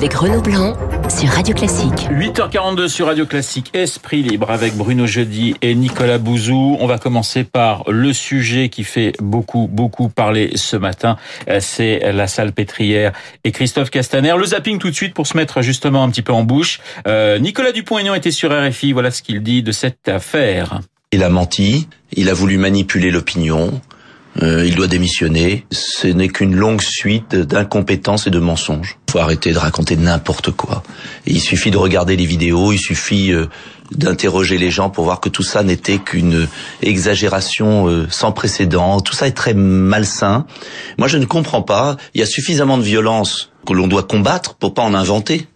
avec Renaud Blanc sur Radio Classique. 8h42 sur Radio Classique, Esprit Libre avec Bruno Jeudi et Nicolas Bouzou. On va commencer par le sujet qui fait beaucoup, beaucoup parler ce matin. C'est la salle pétrière et Christophe Castaner. Le zapping tout de suite pour se mettre justement un petit peu en bouche. Euh, Nicolas Dupont-Aignan était sur RFI. Voilà ce qu'il dit de cette affaire. Il a menti, il a voulu manipuler l'opinion, euh, il doit démissionner. Ce n'est qu'une longue suite d'incompétences et de mensonges. Il faut arrêter de raconter n'importe quoi. il suffit de regarder les vidéos, il suffit euh, d'interroger les gens pour voir que tout ça n'était qu'une exagération euh, sans précédent. Tout ça est très malsain. Moi, je ne comprends pas. Il y a suffisamment de violence que l'on doit combattre pour pas en inventer.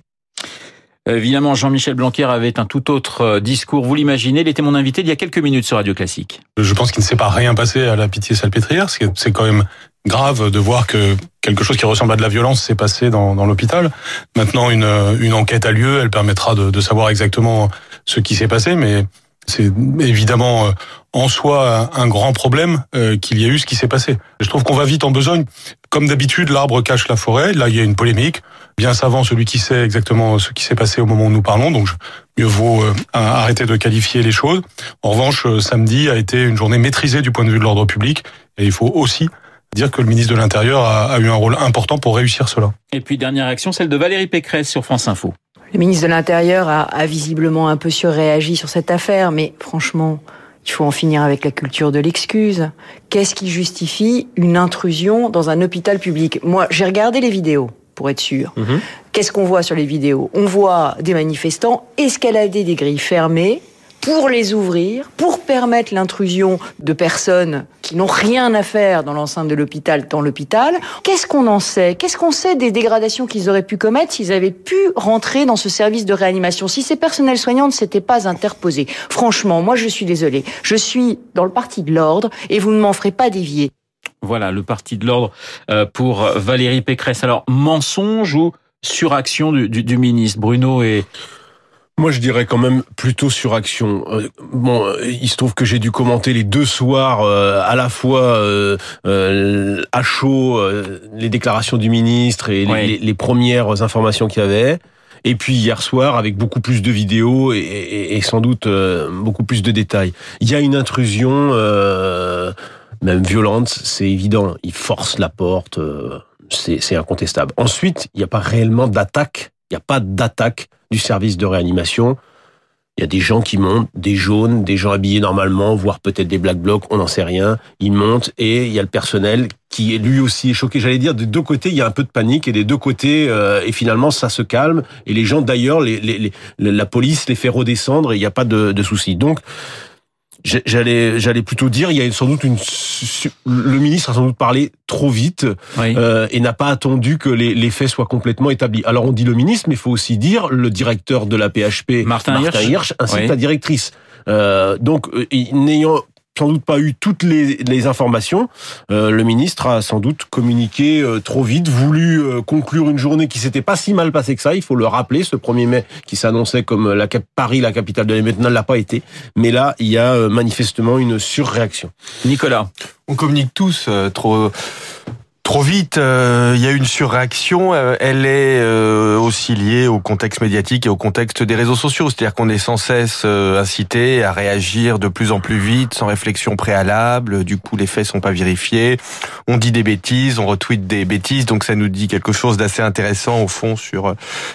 Évidemment, Jean-Michel Blanquer avait un tout autre euh, discours. Vous l'imaginez, il était mon invité il y a quelques minutes sur Radio Classique. Je pense qu'il ne s'est pas rien passé à la pitié salpêtrière. C'est quand même grave de voir que quelque chose qui ressemble à de la violence s'est passé dans, l'hôpital. Maintenant, une, une enquête a lieu. Elle permettra de, de savoir exactement ce qui s'est passé, mais c'est évidemment euh, en soi un grand problème euh, qu'il y ait eu ce qui s'est passé. Je trouve qu'on va vite en besogne. Comme d'habitude, l'arbre cache la forêt. Là, il y a une polémique. Bien savant celui qui sait exactement ce qui s'est passé au moment où nous parlons. Donc, mieux vaut euh, arrêter de qualifier les choses. En revanche, samedi a été une journée maîtrisée du point de vue de l'ordre public. Et il faut aussi dire que le ministre de l'Intérieur a, a eu un rôle important pour réussir cela. Et puis, dernière action, celle de Valérie Pécresse sur France Info. Le ministre de l'Intérieur a, a, visiblement un peu surréagi sur cette affaire, mais franchement, il faut en finir avec la culture de l'excuse. Qu'est-ce qui justifie une intrusion dans un hôpital public? Moi, j'ai regardé les vidéos pour être sûr. Mmh. Qu'est-ce qu'on voit sur les vidéos? On voit des manifestants escalader des grilles fermées pour les ouvrir, pour permettre l'intrusion de personnes qui n'ont rien à faire dans l'enceinte de l'hôpital, dans l'hôpital. Qu'est-ce qu'on en sait? Qu'est-ce qu'on sait des dégradations qu'ils auraient pu commettre s'ils avaient pu rentrer dans ce service de réanimation? Si ces personnels soignants ne s'étaient pas interposés Franchement, moi je suis désolée. Je suis dans le parti de l'ordre et vous ne m'en ferez pas dévier. Voilà, le parti de l'ordre euh, pour Valérie Pécresse. Alors, mensonge ou suraction du, du, du ministre? Bruno et moi, je dirais quand même plutôt sur action. Euh, bon, il se trouve que j'ai dû commenter les deux soirs euh, à la fois euh, à chaud les déclarations du ministre et les, les, premières informations qu'il y avait. Et puis hier soir, avec beaucoup plus de vidéos et, et, et sans doute beaucoup plus de détails. Il y a une intrusion, même violente, c'est évident. Il force la porte, c'est incontestable. Ensuite, il n'y a pas réellement d'attaque. Il n'y a pas d'attaque du service de réanimation. Il y a des gens qui montent, des jaunes, des gens habillés normalement, voire peut-être des black blocs, on n'en sait rien. Ils montent et il y a le personnel qui est lui aussi choqué. J'allais dire, des deux côtés, il y a un peu de panique et des deux côtés, euh, et finalement, ça se calme. Et les gens, d'ailleurs, les, les, les, la police les fait redescendre et il n'y a pas de, de souci. Donc, j'allais j'allais plutôt dire il y a sans doute une le ministre a sans doute parlé trop vite oui. euh, et n'a pas attendu que les, les, faits soient complètement établis. Alors on dit le ministre, mais il faut aussi dire le directeur de la PHP, Martin, Martin Hirsch, Hirsch ainsi oui. que la directrice. Euh, donc euh, n'ayant sans doute pas eu toutes les, les informations. Euh, le ministre a sans doute communiqué euh, trop vite, voulu euh, conclure une journée qui s'était pas si mal passée que ça. Il faut le rappeler. Ce 1er mai qui s'annonçait comme la Paris, la capitale de l'année, ne l'a pas été. Mais là, il y a euh, manifestement une surréaction. Nicolas, on communique tous euh, trop trop vite. Euh, il y a une surréaction. Euh, elle est euh, aussi liée au contexte médiatique et au contexte des réseaux sociaux. C'est-à-dire qu'on est sans cesse euh, incité à réagir de plus en plus vite, sans réflexion préalable. Du coup, les faits sont pas vérifiés. On dit des bêtises, on retweet des bêtises. Donc, ça nous dit quelque chose d'assez intéressant au fond sur euh,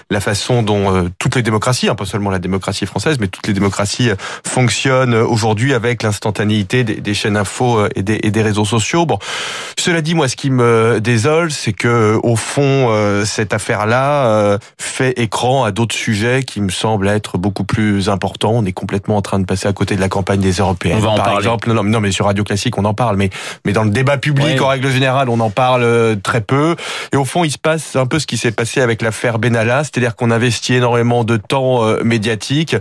la façon dont euh, toutes les démocraties, hein, pas seulement la démocratie française, mais toutes les démocraties fonctionnent aujourd'hui avec l'instantanéité des, des, chaînes info et des, et des réseaux sociaux. Bon, cela dit, moi, ce qui me désole, c'est que au fond, euh, cette affaire-là euh, fait écran à d'autres sujets qui me semblent être beaucoup plus importants. On est complètement en train de passer à côté de la campagne des européennes. On va en Par parler. exemple, non, non, mais sur Radio Classique, on en parle, mais mais dans le débat public, Ouais. en règle générale, on en parle euh, très peu. Et au fond, il se passe un peu ce qui s'est passé avec l'affaire Benalla, c'est-à-dire qu'on investit énormément de temps euh, médiatique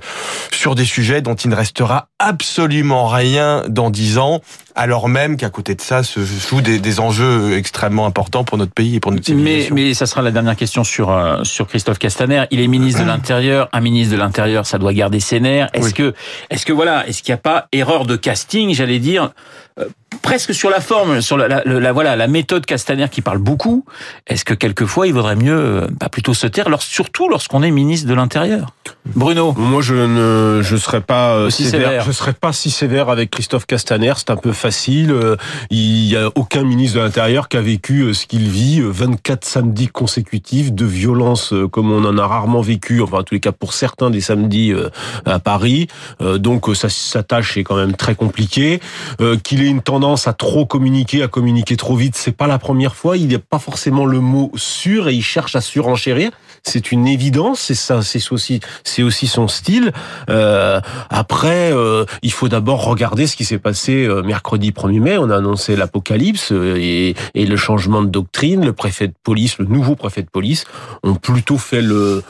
sur des sujets dont il ne restera absolument rien dans dix ans, alors même qu'à côté de ça se jouent des, des enjeux extrêmement importants pour notre pays et pour notre civilisation. mais ça sera la dernière question sur euh, sur Christophe Castaner. Il est ministre de l'Intérieur. Un ministre de l'Intérieur, ça doit garder ses nerfs. Est-ce Oui. que est-ce que voilà, est-ce qu'il n'y a pas erreur de casting, j'allais dire, euh, presque sur la forme, sur la, la, la, voilà la méthode Castaner qui parle beaucoup. Est-ce que quelquefois il vaudrait mieux bah, plutôt se taire, surtout lorsqu'on est ministre de l'Intérieur? Bruno, Moi, je ne, je serais pas euh, Aussi sévère. sévère. Je serais pas si sévère avec Christophe Castaner. C'est un peu facile. Euh, Il y a aucun ministre de l'Intérieur qui a vécu euh, ce qu'il vit. euh, 24 samedis consécutifs de violence euh, comme on en a rarement vécu. Enfin, en tous les cas, pour certains des samedis euh, à Paris. Euh, Donc, euh, sa, tâche est quand même très compliquée. Euh, Qu'il ait une tendance à trop communiquer, à communiquer trop vite, c'est pas la première fois. Il n'est pas forcément le mot sûr et il cherche à surenchérir. C'est une évidence. C'est ça. C'est aussi, c'est aussi son style. Euh, après, euh, il faut d'abord regarder ce qui s'est passé euh, mercredi 1er mai. On a annoncé l'apocalypse euh, et, le changement de doctrine. Le préfet de police, le nouveau préfet de police, ont plutôt fait le,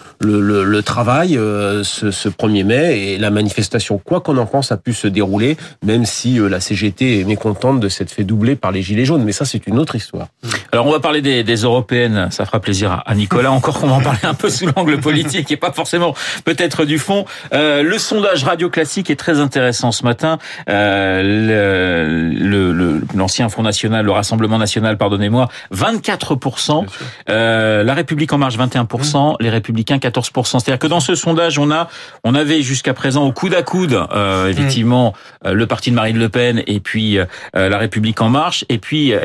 travail euh, ce, ce 1er mai et la manifestation, quoi qu'on en pense, a pu se dérouler, même si euh, la CGT est mécontente de s'être fait doubler par les gilets jaunes. Mais ça, c'est une autre histoire. alors on va parler des, européennes, ça fera plaisir à- Nicolas. Encore qu'on va en parler un peu sous l'angle politique et pas forcément peut-être du fond. Le sondage radio classique est très intéressant ce matin. Le- le- le- L'ancien Front National, le Rassemblement National, pardonnez-moi, 24%. Euh, la République en marche 21%, les Républicains 14%. C'est-à-dire que dans ce sondage, on a, on avait jusqu'à présent au coude à coude, euh, effectivement, euh, le parti de Marine Le Pen et puis euh, la République en marche, et puis euh,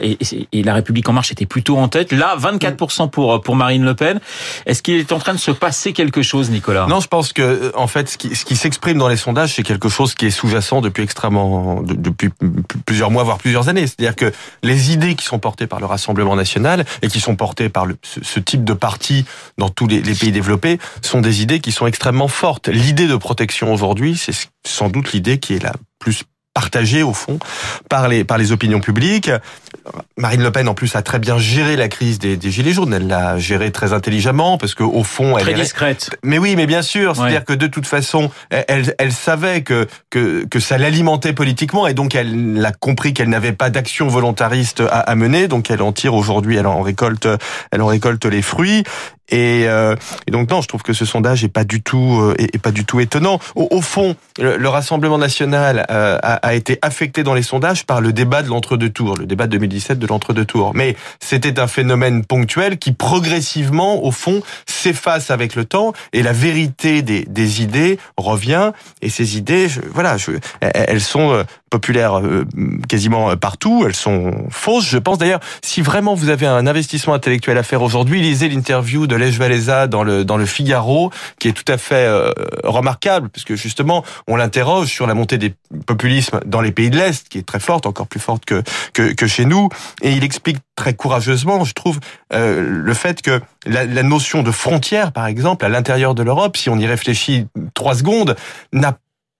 et, la République en marche était plutôt en tête. Là, 24% pour pour Marine Le Pen. Est-ce qu'il est en train de se passer quelque chose, Nicolas? Non, je pense que euh, en fait, ce qui, ce qui s'exprime dans les sondages, c'est quelque chose qui est sous-jacent depuis extrêmement, de- depuis plusieurs mois, voire plusieurs années. C'est-à-dire que les idées qui sont portées par le Rassemblement national et qui sont portées par ce type de parti dans tous les, les pays développés sont des idées qui sont extrêmement fortes. L'idée de protection aujourd'hui, c'est sans doute l'idée qui est la plus partagée au fond par les par les opinions publiques. Marine Le Pen en plus a très bien géré la crise des, des gilets jaunes. Elle l'a géré très intelligemment parce que au fond, elle Très est discrète. mais oui, mais bien sûr, c'est-à-dire Ouais. que de toute façon, elle, elle, savait que, que que ça l'alimentait politiquement et donc elle a compris qu'elle n'avait pas d'action volontariste à, à mener, donc elle en tire aujourd'hui, elle en récolte, elle en récolte les fruits. Et, euh, et donc non, je trouve que ce sondage est pas du tout euh, est, est pas du tout étonnant. Au, au fond, le, le Rassemblement national euh, a, a été affecté dans les sondages par le débat de l'entre-deux tours, le débat de 2017 de l'entre-deux tours. Mais c'était un phénomène ponctuel qui progressivement, au fond, s'efface avec le temps et la vérité des, idées revient. Et ces idées, voilà, elles sont euh, populaires euh, quasiment partout. Elles sont fausses. Je pense d'ailleurs, si vraiment vous avez un investissement intellectuel à faire aujourd'hui, lisez l'interview de Lech Walesa dans le Figaro, qui est tout à fait euh, remarquable, parce que justement, on l'interroge sur la montée des populismes dans les pays de l'Est, qui est très forte, encore plus forte que chez nous, et il explique très courageusement, je trouve, euh, le fait que la, notion de frontière, par exemple, à l'intérieur de l'Europe, si on y réfléchit trois secondes, n'a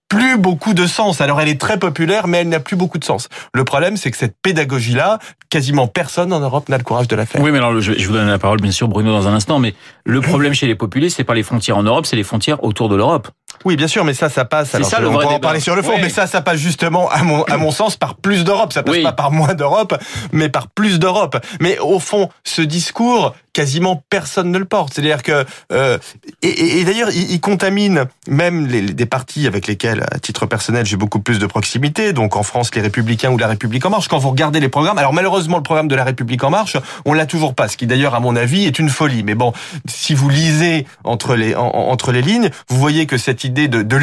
plus beaucoup de sens. Alors elle est très populaire, mais elle n'a plus beaucoup de sens. Le problème, c'est que cette pédagogie-là, quasiment personne en Europe n'a le courage de la faire. Oui, mais alors je, je vous donne la parole, bien sûr, Bruno, dans un instant. Mais le problème chez les populistes, c'est pas les frontières en Europe, c'est les frontières autour de l'Europe. Oui, bien sûr, mais ça, ça passe. Alors, ça, le on vrai pourra en parler sur le fond, Oui. mais ça, ça passe justement, à mon, à mon sens, par plus d'Europe. Ça passe Oui. pas par moins d'Europe, mais par plus d'Europe. Mais au fond, ce discours, quasiment personne ne le porte. C'est-à-dire que, euh, et, et- et d'ailleurs, il, il contamine même les, les- des partis avec lesquels, à titre personnel, j'ai beaucoup plus de proximité. Donc en France, les Républicains ou la République en Marche. Quand vous regardez les programmes, alors malheureusement, le programme de la République en Marche, on l'a toujours pas. Ce qui d'ailleurs, à mon avis, est une folie. Mais bon, si vous lisez entre les en- en- entre les lignes, vous voyez que cette idée de, de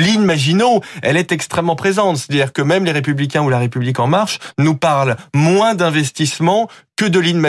elle est extrêmement présente. C'est-à-dire que même les Républicains ou la République en Marche nous parlent moins d'investissement que de lignes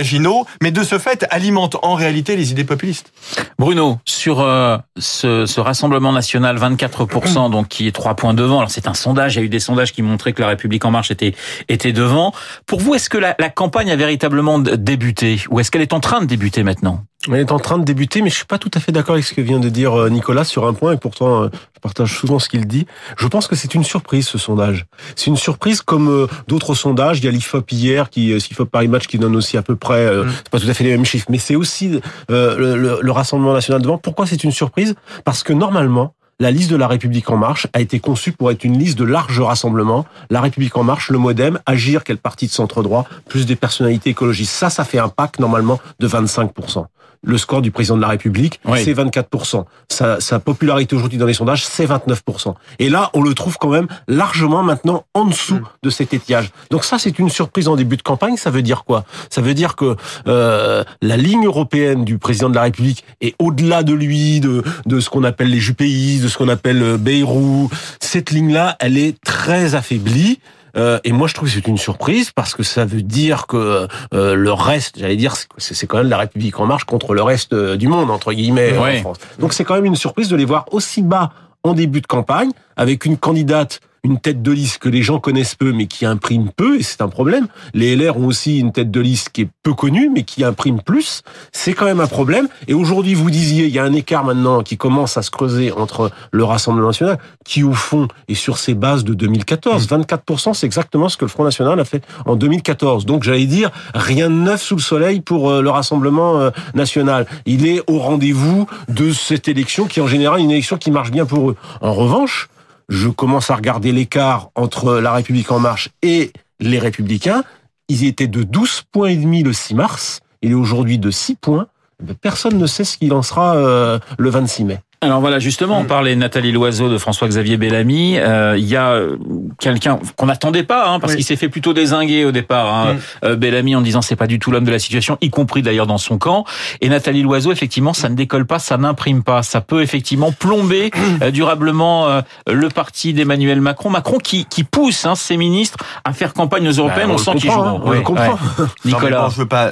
mais de ce fait alimentent en réalité les idées populistes. Bruno, sur euh, ce, Rassemblement national, 24%, donc qui est trois points devant. Alors c'est un sondage, il y a eu des sondages qui montraient que la République en marche était était devant. Pour vous, est-ce que la, campagne a véritablement débuté? Ou est-ce qu'elle est en train de débuter maintenant? Elle est en train de débuter, mais je suis pas tout à fait d'accord avec ce que vient de dire euh, Nicolas sur un point, et pourtant euh, je partage souvent ce qu'il dit. Je pense que c'est une surprise ce sondage. C'est une surprise comme euh, d'autres sondages. Il y a l'IFOP hier, qui l'IFOP Paris Match, qui donne aussi à peu près, euh, c'est pas tout à fait les mêmes chiffres, mais c'est aussi euh, le, le- le Rassemblement national devant. Pourquoi c'est une surprise? Parce que normalement. La liste de la République en marche a été conçue pour être une liste de large rassemblement. La République en marche, le MoDem, Agir, quel parti de centre droit, plus des personnalités écologistes. Ça, ça fait un pack normalement de 25%. Le score du président de la République, Oui. c'est 24%. Sa, sa popularité aujourd'hui dans les sondages, c'est 29%. Et là, on le trouve quand même largement maintenant en dessous Mm. de cet étiage. Donc ça, c'est une surprise en début de campagne. Ça veut dire quoi? Ça veut dire que euh, la ligne européenne du président de la République est au-delà de lui, de, de ce qu'on appelle les jupéistes, de ce qu'on appelle euh, Bayrou. Cette ligne-là, elle est très affaiblie. Euh, et moi, je trouve que c'est une surprise parce que ça veut dire que euh, le reste, j'allais dire, c'est quand même la République en marche contre le reste euh, du monde entre guillemets Ouais. en France. Donc c'est quand même une surprise de les voir aussi bas en début de campagne avec une candidate, une tête de liste que les gens connaissent peu mais qui imprime peu et c'est un problème. Les LR ont aussi une tête de liste qui est peu connue mais qui imprime plus. C'est quand même un problème. Et aujourd'hui, vous disiez, il y a un écart maintenant qui commence à se creuser entre le Rassemblement national qui au fond est sur ses bases de 2014. 24%, c'est exactement ce que le Front national a fait en 2014. Donc j'allais dire, rien de neuf sous le soleil pour euh, le Rassemblement euh, national. Il est au rendez-vous de cette élection qui est en général une élection qui marche bien pour eux. En revanche, je commence à regarder l'écart entre la République en marche et les Républicains. Ils étaient de 12 points et demi le 6 mars. Il est aujourd'hui de 6 points. Eh ben, Personne ne sait ce qu'il en sera euh, le 26 mai. Alors voilà, justement, Mm. on parlait de Nathalie Loiseau, de François-Xavier Bellamy. Euh, Il y a euh, quelqu'un qu'on n'attendait pas, hein, parce Oui. qu'il s'est fait plutôt désinguer au départ, hein, Mm. euh, Bellamy, en disant c'est pas du tout l'homme de la situation, y compris d'ailleurs dans son camp. Et Nathalie Loiseau, effectivement, ça ne décolle pas, ça n'imprime pas. Ça peut effectivement plomber durablement le parti d'Emmanuel Macron. Macron qui, qui pousse hein, ses ministres à faire campagne aux européennes. Bah, on, on sent qu'ils comprend, jouent. hein, on le comprend. Non, Nicolas. bon, je veux pas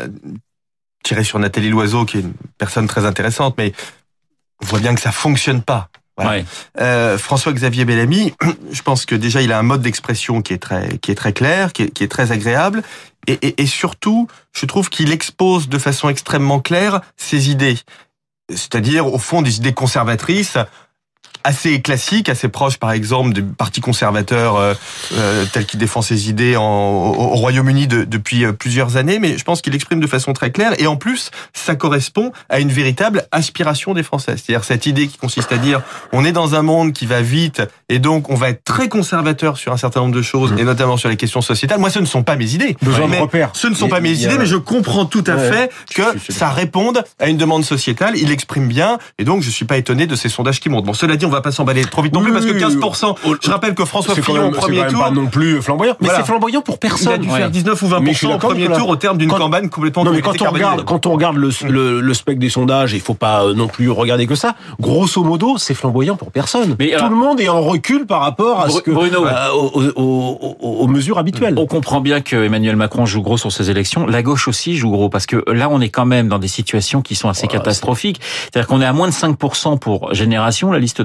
tirer sur Nathalie Loiseau, qui est une personne très intéressante, mais on voit bien que ça fonctionne pas. Voilà. Ouais. Euh, François-Xavier Bellamy, je pense que déjà il a un mode d'expression qui est très qui est très clair, qui est, qui est très agréable, et, et, et surtout, je trouve qu'il expose de façon extrêmement claire ses idées, c'est-à-dire au fond des idées conservatrices assez classiques, assez proches par exemple du parti conservateur euh, euh, tel qu'il défend ses idées en, au, au Royaume-Uni de- depuis euh, plusieurs années, mais je pense qu'il exprime de façon très claire et en plus ça correspond à une véritable aspiration des Français, c'est-à-dire cette idée qui consiste à dire on est dans un monde qui va vite et donc on va être très conservateur sur un certain nombre de choses et notamment sur les questions sociétales. Moi, ce ne sont pas mes idées. Besoin de repères. Ce ne sont pas mes idées, mais je comprends tout à Ouais. fait que ça réponde à une demande sociétale. Il l'exprime bien, et donc je suis pas étonné de ces sondages qui montent. Bon, cela dit, va pas s'emballer trop vite non plus, Oui, parce que oui, 15%, je rappelle que François Fillon au premier quand même tour, pas non plus flamboyant. Mais Voilà. c'est flamboyant pour il a personne. dû Ouais. faire 19 ou Mais je suis 20% au premier tour au terme d'une campagne complètement Non mais quand on regarde quand on regarde le, le, le spectre des sondages, il faut pas euh, non plus regarder que ça. Grosso modo, c'est flamboyant pour personne. Mais Tout alors- le monde est en recul par rapport à ce que Bruno. euh, aux, aux- aux- aux mesures habituelles. On comprend bien que Emmanuel Macron joue gros sur ces élections. La gauche aussi joue gros parce que là, on est quand même dans des situations qui sont assez Voilà, catastrophiques. C'est-à-dire qu'on est à moins de 5% pour Génération, la liste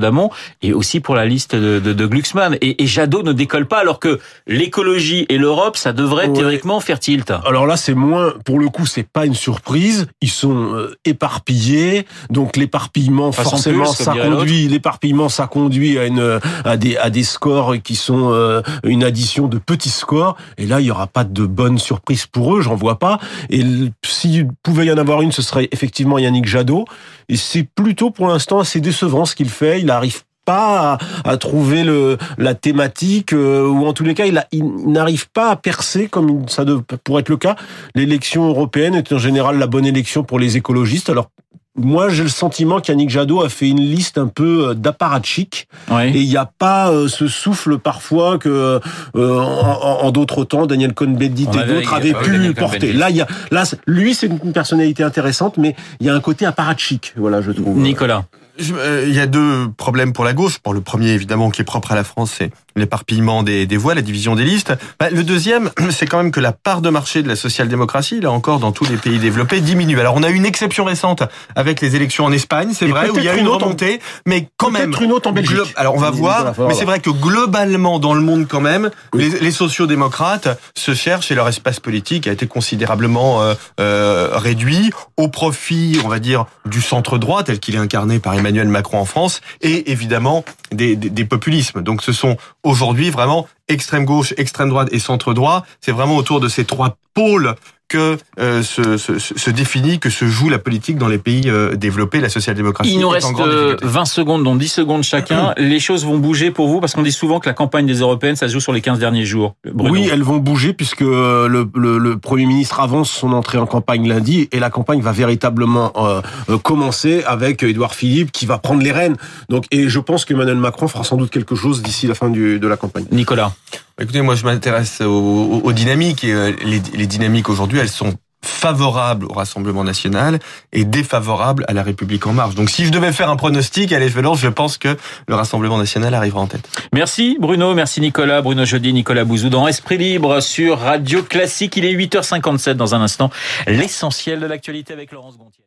et aussi pour la liste de, de, de Glucksmann. Et, et Jadot ne décolle pas alors que l'écologie et l'Europe, ça devrait Ouais. théoriquement faire tilt. Alors là, c'est moins, pour le coup, c'est pas une surprise. Ils sont euh, éparpillés, donc l'éparpillement, forcément, ça conduit, l'éparpillement, ça conduit à une, à des, à des scores qui sont euh, une addition de petits scores. Et là, il y aura pas de bonne surprise pour eux, j'en vois pas. Et s'il pouvait y en avoir une, ce serait effectivement Yannick Jadot. Et c'est plutôt, pour l'instant, assez décevant ce qu'il fait. Il arrive pas à, à trouver le, la thématique euh, ou en tous les cas il, n'arrive pas à percer comme ça de, pourrait être le cas. L'élection européenne est en général la bonne élection pour les écologistes. Alors moi j'ai le sentiment qu'Yannick Jadot a fait une liste un peu euh, d'apparatchik Ouais. et il n'y a pas euh, ce souffle parfois que euh, en, d'autres temps Daniel Cohn-Bendit et d'autres avaient pu Daniel porter. Là il y a là lui c'est une personnalité intéressante mais il y a un côté apparatchik voilà je trouve. Nicolas. Euh, Il y a deux problèmes pour la gauche. Bon, le premier, évidemment, qui est propre à la France, c'est l'éparpillement des, des voix, la division des listes. Bah, le deuxième, c'est quand même que la part de marché de la social-démocratie, là encore, dans tous les pays développés, diminue. Alors, on a eu une exception récente avec les élections en Espagne, c'est vrai, où il y a une une autre en- remontée, mais quand même... Peut-être une autre en Belgique. Alors on va voir, mais c'est vrai que globalement dans le monde quand même, les, les sociodémocrates se cherchent et leur espace politique a été considérablement euh, euh, réduit au profit, on va dire, du centre droit tel qu'il est incarné par Emmanuel Macron en France et évidemment des, des, des populismes. Donc ce sont aujourd'hui vraiment extrême gauche, extrême droite et centre droit. C'est vraiment autour de ces trois pôles que euh, se, se, se, définit, que se joue la politique dans les pays euh, développés, la social-démocratie. Il nous reste 20 euh, secondes, dont 10 secondes chacun. les choses vont bouger pour vous, parce qu'on dit souvent que la campagne des européennes, ça se joue sur les 15 derniers jours. Oui, elles vont bouger, puisque le, le, le, Premier ministre avance son entrée en campagne lundi, et la campagne va véritablement euh, commencer avec Édouard Philippe, qui va prendre les rênes. Donc, et je pense qu'Emmanuel Macron fera sans doute quelque chose d'ici la fin du, de la campagne. Nicolas Écoutez, moi je m'intéresse aux, aux, dynamiques et euh, les, les dynamiques aujourd'hui, elles sont favorables au Rassemblement national et défavorables à la République en marche. Donc si je devais faire un pronostic, allez, je je pense que le Rassemblement national arrivera en tête. Merci Bruno, merci Nicolas, Bruno Jeudi, Nicolas Bouzou dans Esprit Libre sur Radio Classique. Il est 8h57 dans un instant. L'essentiel de l'actualité avec Laurence Gontier.